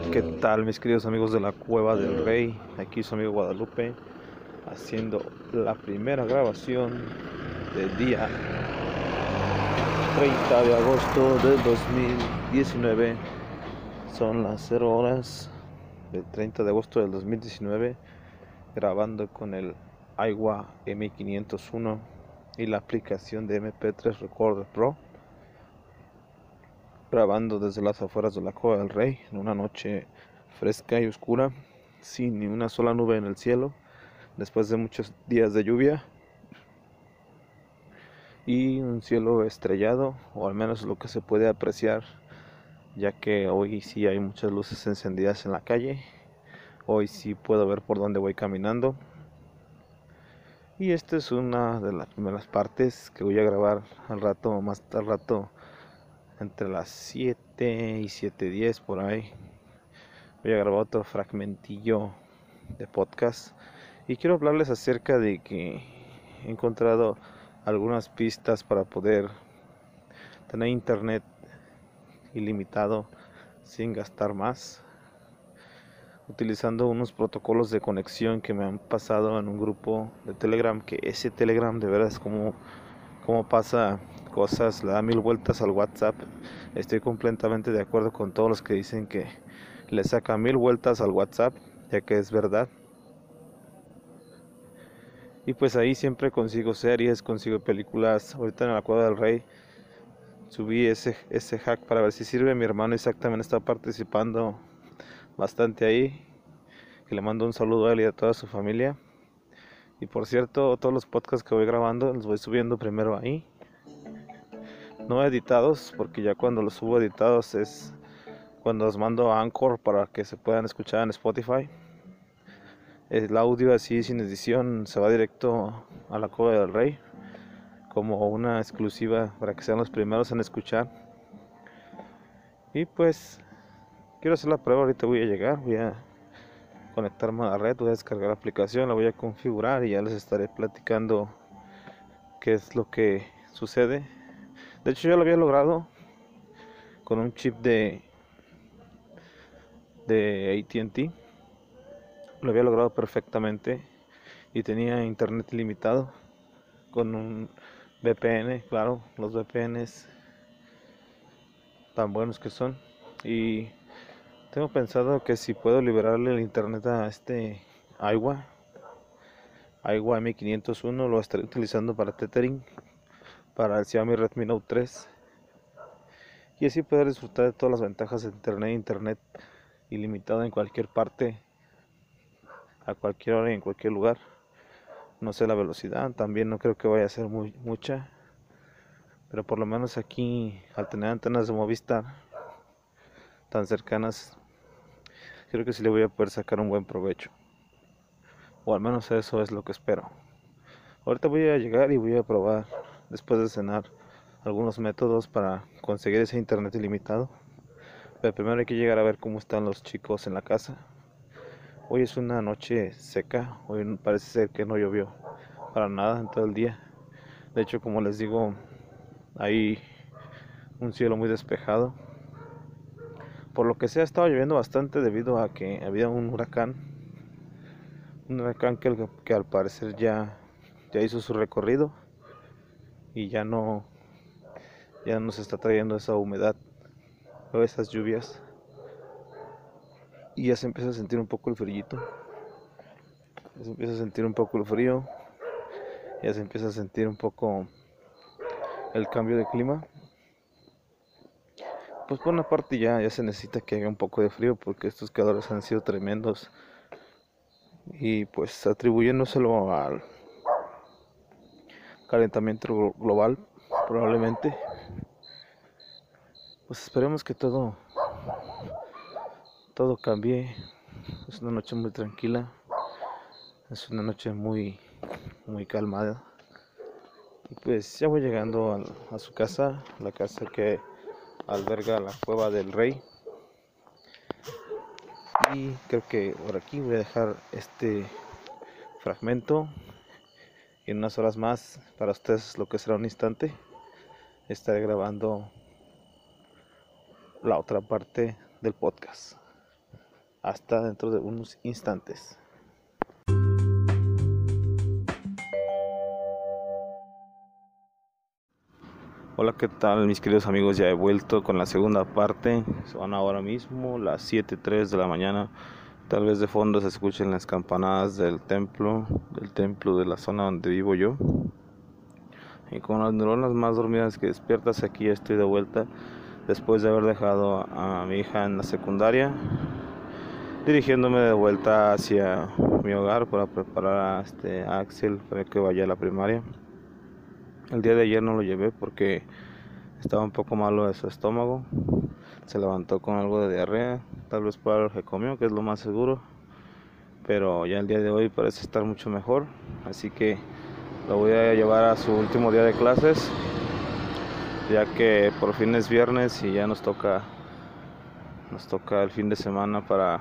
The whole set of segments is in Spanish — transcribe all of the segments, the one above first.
¿Qué tal mis queridos amigos de la Cueva del Rey? Aquí su amigo Guadalupe haciendo la primera grabación del día 30 de agosto del 2019. Son las 0 horas del 30 de agosto del 2019 grabando con el Aiwa M501 y la aplicación de MP3 Recorder Pro grabando desde las afueras de la Cueva del Rey en una noche fresca y oscura, sin ni una sola nube en el cielo, después de muchos días de lluvia y un cielo estrellado, o al menos lo que se puede apreciar, ya que hoy sí hay muchas luces encendidas en la calle, hoy sí puedo ver por dónde voy caminando. Y esta es una de las primeras partes que voy a grabar al rato, más al rato entre las 7 y 7.10 por ahí. Voy a grabar otro fragmentillo de podcast y quiero hablarles acerca de que he encontrado algunas pistas para poder tener internet ilimitado sin gastar más utilizando unos protocolos de conexión que me han pasado en un grupo de Telegram que ese Telegram de verdad es como como pasa cosas, le da mil vueltas al WhatsApp. Estoy completamente de acuerdo con todos los que dicen que le saca mil vueltas al WhatsApp, ya que es verdad. Y pues ahí siempre consigo series, consigo películas. Ahorita en la Cueva del Rey subí ese, ese hack para ver si sirve. Mi hermano exactamente está participando bastante ahí. Le mando un saludo a él y a toda su familia. Y por cierto, todos los podcasts que voy grabando los voy subiendo primero ahí no editados, porque ya cuando los subo editados es cuando los mando a Anchor para que se puedan escuchar en Spotify. El audio así sin edición se va directo a la Cueva del Rey como una exclusiva para que sean los primeros en escuchar. Y pues quiero hacer la prueba, ahorita voy a llegar, voy a conectarme a la red, voy a descargar la aplicación, la voy a configurar y ya les estaré platicando qué es lo que sucede de hecho, yo lo había logrado con un chip de de AT&T. Lo había logrado perfectamente y tenía internet ilimitado con un VPN, claro, los VPNs tan buenos que son y tengo pensado que si puedo liberarle el internet a este Aiwa Aiwa M501 lo estaré utilizando para tethering para el Xiaomi Redmi Note 3 y así poder disfrutar de todas las ventajas de internet internet ilimitado en cualquier parte a cualquier hora y en cualquier lugar. No sé la velocidad también no creo que vaya a ser muy mucha. Pero por lo menos aquí al tener antenas de Movistar tan cercanas creo que sí le voy a poder sacar un buen provecho. O al menos eso es lo que espero. Ahorita voy a llegar y voy a probar después de cenar algunos métodos para conseguir ese internet ilimitado. Pero primero hay que llegar a ver cómo están los chicos en la casa. Hoy es una noche seca, hoy parece ser que no llovió para nada en todo el día. De hecho, como les digo, hay un cielo muy despejado. Por lo que se ha estado lloviendo bastante debido a que había un huracán. Un huracán que, que al parecer ya, ya hizo su recorrido y ya no ya nos está trayendo esa humedad o esas lluvias. Y ya se empieza a sentir un poco el frillito. Ya se empieza a sentir un poco el frío, ya se empieza a sentir un poco el cambio de clima. Pues por una parte ya, ya se necesita que haga un poco de frío porque estos calores han sido tremendos. Y pues atribuyéndoselo al calentamiento global probablemente. Pues esperemos que todo todo cambie. Es una noche muy tranquila. Es una noche muy muy calmada. Y pues ya voy llegando a, su casa la casa que alberga la cueva del rey. Y creo que por aquí voy a dejar este fragmento y en unas horas más para ustedes lo que será un instante estaré grabando la otra parte del podcast hasta dentro de unos instantes Hola, ¿qué tal mis queridos amigos? Ya he vuelto con la segunda parte. Son ahora mismo las 7.03 de la mañana. Tal vez de fondo se escuchen las campanadas del templo, del templo de la zona donde vivo yo. Y con las neuronas más dormidas que despiertas, aquí estoy de vuelta después de haber dejado a mi hija en la secundaria, dirigiéndome de vuelta hacia mi hogar para preparar a, este, Axel para que vaya a la primaria. El día de ayer no lo llevé porque estaba un poco malo de su estómago. Se levantó con algo de diarrea, tal vez por lo que comió, que es lo más seguro. Pero ya el día de hoy parece estar mucho mejor. Así que lo voy a llevar a su último día de clases. Ya que por fin es viernes y ya nos toca nos toca el fin de semana para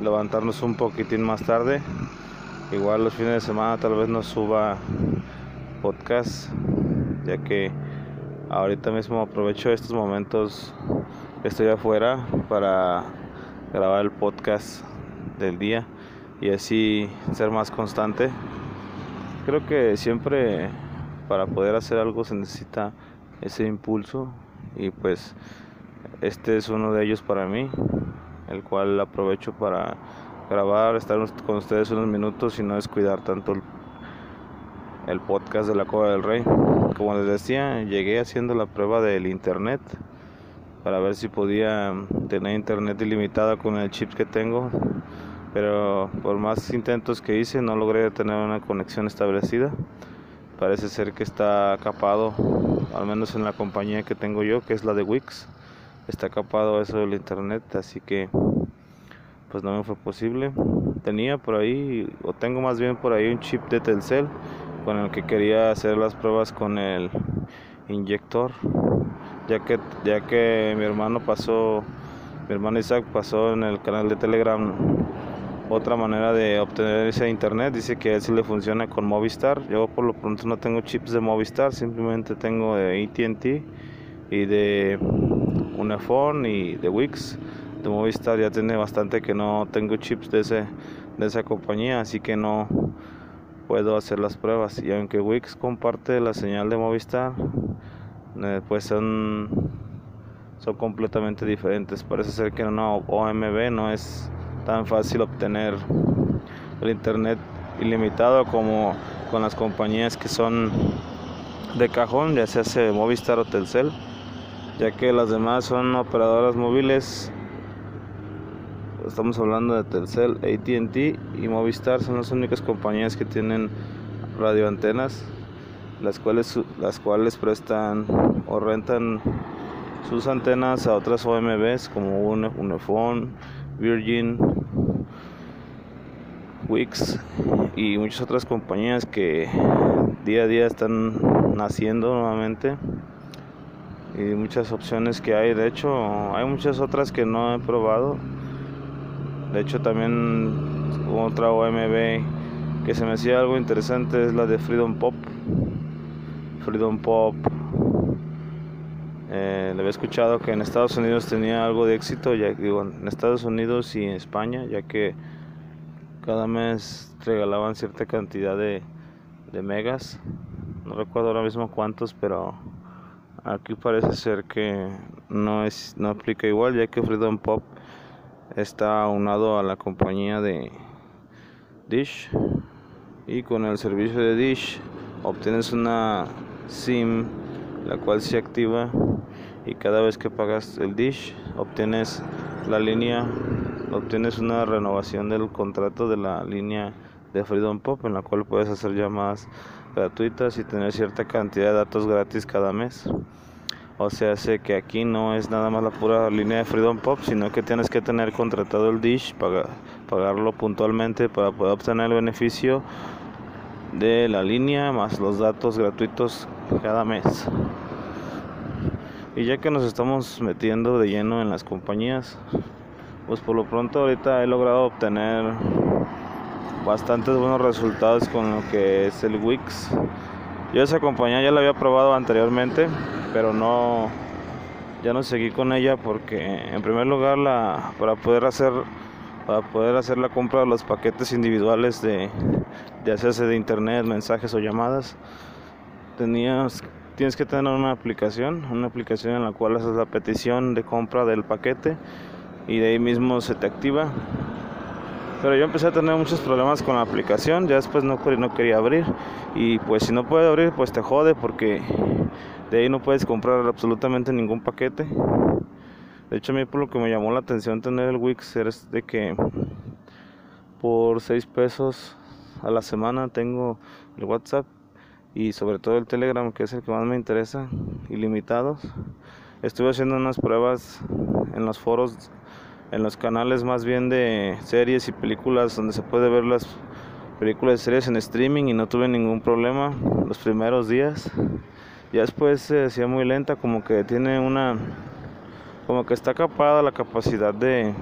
levantarnos un poquitín más tarde. Igual los fines de semana tal vez nos suba podcast, ya que ahorita mismo aprovecho estos momentos estoy afuera para grabar el podcast del día y así ser más constante. Creo que siempre para poder hacer algo se necesita ese impulso y pues este es uno de ellos para mí, el cual aprovecho para grabar, estar con ustedes unos minutos y no descuidar tanto el el podcast de la Cueva del Rey. Como les decía, llegué haciendo la prueba del internet para ver si podía tener internet ilimitada con el chip que tengo, pero por más intentos que hice no logré tener una conexión establecida. Parece ser que está capado, al menos en la compañía que tengo yo, que es la de Wix. Está capado eso del internet, así que pues no me fue posible. Tenía por ahí, o tengo más bien por ahí un chip de Telcel con el que quería hacer las pruebas con el inyector, ya que, ya que mi hermano pasó, mi hermano Isaac pasó en el canal de Telegram otra manera de obtener ese internet, dice que a él sí le funciona con Movistar, yo por lo pronto no tengo chips de Movistar, simplemente tengo de ATT y de Unifone y de Wix, de Movistar ya tiene bastante que no tengo chips de ese de esa compañía, así que no puedo hacer las pruebas. Y aunque Wix comparte la señal de Movistar eh, pues son son completamente diferentes. Parece ser que en una OMB no es tan fácil obtener el internet ilimitado como con las compañías que son de cajón ya sea Movistar o Telcel ya que las demás son operadoras móviles estamos hablando de Telcel, ATT y Movistar. Son las únicas compañías que tienen radioantenas, las cuales, las cuales prestan o rentan sus antenas a otras OMBs como Unifone, Virgin, Wix y muchas otras compañías que día a día están naciendo nuevamente. Y muchas opciones que hay. De hecho hay muchas otras que no he probado de hecho también otra OMB que se me hacía algo interesante es la de Freedom Pop. Freedom Pop. Eh, le había escuchado que en Estados Unidos tenía algo de éxito, ya digo, en Estados Unidos y en España, ya que cada mes regalaban cierta cantidad de, de megas. No recuerdo ahora mismo cuántos, pero aquí parece ser que no es no aplica igual, ya que Freedom Pop está aunado a la compañía de, Dish y con el servicio de Dish obtienes una SIM la cual se activa y cada vez que pagas el Dish obtienes la línea obtienes una renovación del contrato de la línea de Freedom Pop en la cual puedes hacer llamadas gratuitas y tener cierta cantidad de datos gratis cada mes. O sea, sé que aquí no es nada más la pura línea de Freedom Pop, sino que tienes que tener contratado el Dish, pagarlo puntualmente para poder obtener el beneficio de la línea más los datos gratuitos cada mes. Y ya que nos estamos metiendo de lleno en las compañías, pues por lo pronto ahorita he logrado obtener bastantes buenos resultados con lo que es el Wix. Yo esa compañía ya la había probado anteriormente, pero no ya no seguí con ella porque en primer lugar la para poder hacer para poder hacer la compra de los paquetes individuales de, de hacerse de internet, mensajes o llamadas, tenías tienes que tener una aplicación, una aplicación en la cual haces la petición de compra del paquete y de ahí mismo se te activa. Pero yo empecé a tener muchos problemas con la aplicación, ya después no, no quería abrir y pues si no puede abrir pues te jode porque de ahí no puedes comprar absolutamente ningún paquete. De hecho a mí por lo que me llamó la atención tener el Wix es de que por 6 pesos a la semana tengo el WhatsApp y sobre todo el Telegram que es el que más me interesa, ilimitados. Estuve haciendo unas pruebas en los foros en los canales más bien de series y películas donde se puede ver las películas y series en streaming y no tuve ningún problema los primeros días. Ya después se decía muy lenta, como que tiene una como que está capada la capacidad de,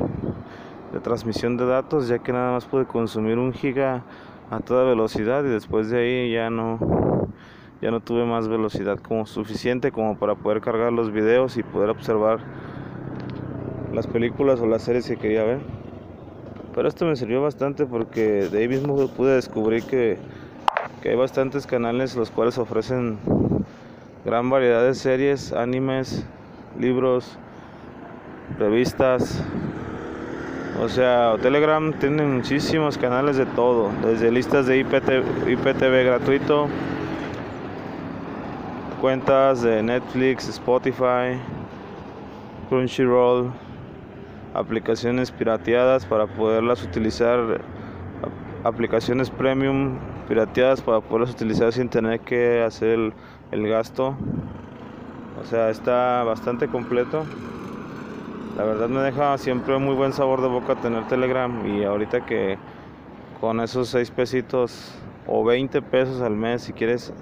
de transmisión de datos, ya que nada más pude consumir un giga a toda velocidad y después de ahí ya no ya no tuve más velocidad como suficiente como para poder cargar los videos y poder observar las películas o las series que quería ver. Pero esto me sirvió bastante porque de ahí mismo pude descubrir que, que hay bastantes canales los cuales ofrecen gran variedad de series, animes, libros, revistas. O sea, Telegram tiene muchísimos canales de todo, desde listas de IPTV gratuito, cuentas de Netflix, Spotify, Crunchyroll, aplicaciones pirateadas para poderlas utilizar, aplicaciones premium pirateadas para poderlas utilizar sin tener que hacer el, gasto. O sea, está bastante completo. La verdad me deja siempre muy buen sabor de boca tener Telegram y ahorita que con esos 6 pesitos o 20 pesos al mes si quieres,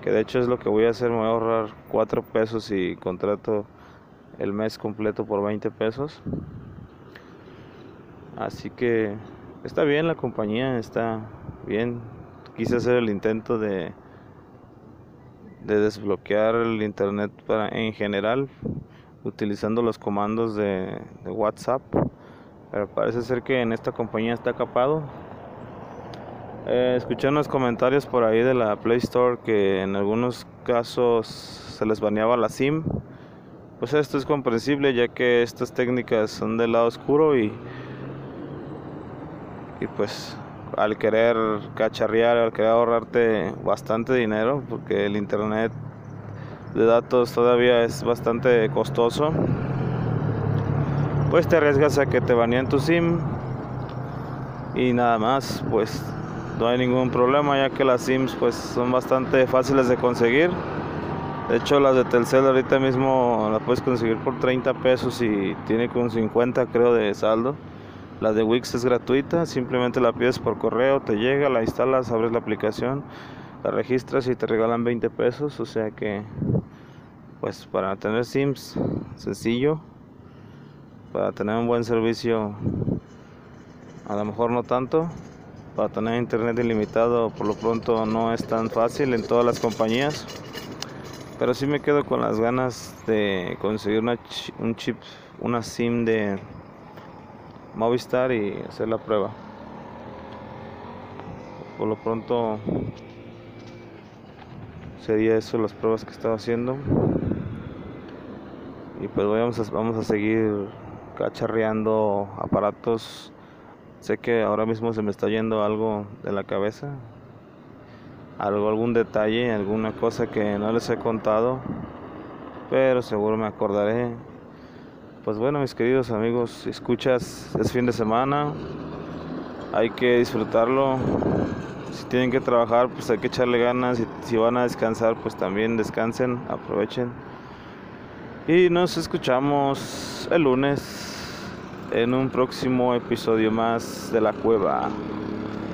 que de hecho es lo que voy a hacer, me voy a ahorrar 4 pesos y contrato el mes completo por 20 pesos. Así que está bien la compañía, está bien. Quise hacer el intento de, de desbloquear el internet para, en general utilizando los comandos de, WhatsApp. Pero parece ser que en esta compañía está capado. Eh, escuché unos comentarios por ahí de la Play Store que en algunos casos se les baneaba la SIM. Pues esto es comprensible ya que estas técnicas son del lado oscuro y y pues al querer cacharrear, al querer ahorrarte bastante dinero, porque el internet de datos todavía es bastante costoso, pues te arriesgas a que te baneen tu SIM y nada más, pues no hay ningún problema ya que las SIMs pues son bastante fáciles de conseguir. De hecho las de Telcel ahorita mismo las puedes conseguir por 30 pesos y tiene con 50 creo de saldo. La de Wix es gratuita, simplemente la pides por correo, te llega, la instalas, abres la aplicación, la registras y te regalan 20 pesos. O sea que, pues para tener Sims, sencillo. Para tener un buen servicio, a lo mejor no tanto. Para tener internet ilimitado, por lo pronto no es tan fácil en todas las compañías. Pero sí me quedo con las ganas de conseguir un chip, una SIM de Movistar y hacer la prueba. Por lo pronto sería eso las pruebas que estaba haciendo. Y pues vamos a, vamos a seguir cacharreando aparatos Sé que ahora mismo se me está yendo algo de la cabeza, algo, algún detalle, alguna cosa que no les he contado, pero seguro me acordaré. Pues bueno, mis queridos amigos, escuchas, es fin de semana, hay que disfrutarlo. Si tienen que trabajar, pues hay que echarle ganas. Y si van a descansar, pues también descansen, aprovechen. Y nos escuchamos el lunes en un próximo episodio más de la cueva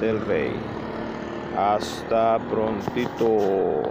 del rey. Hasta prontito.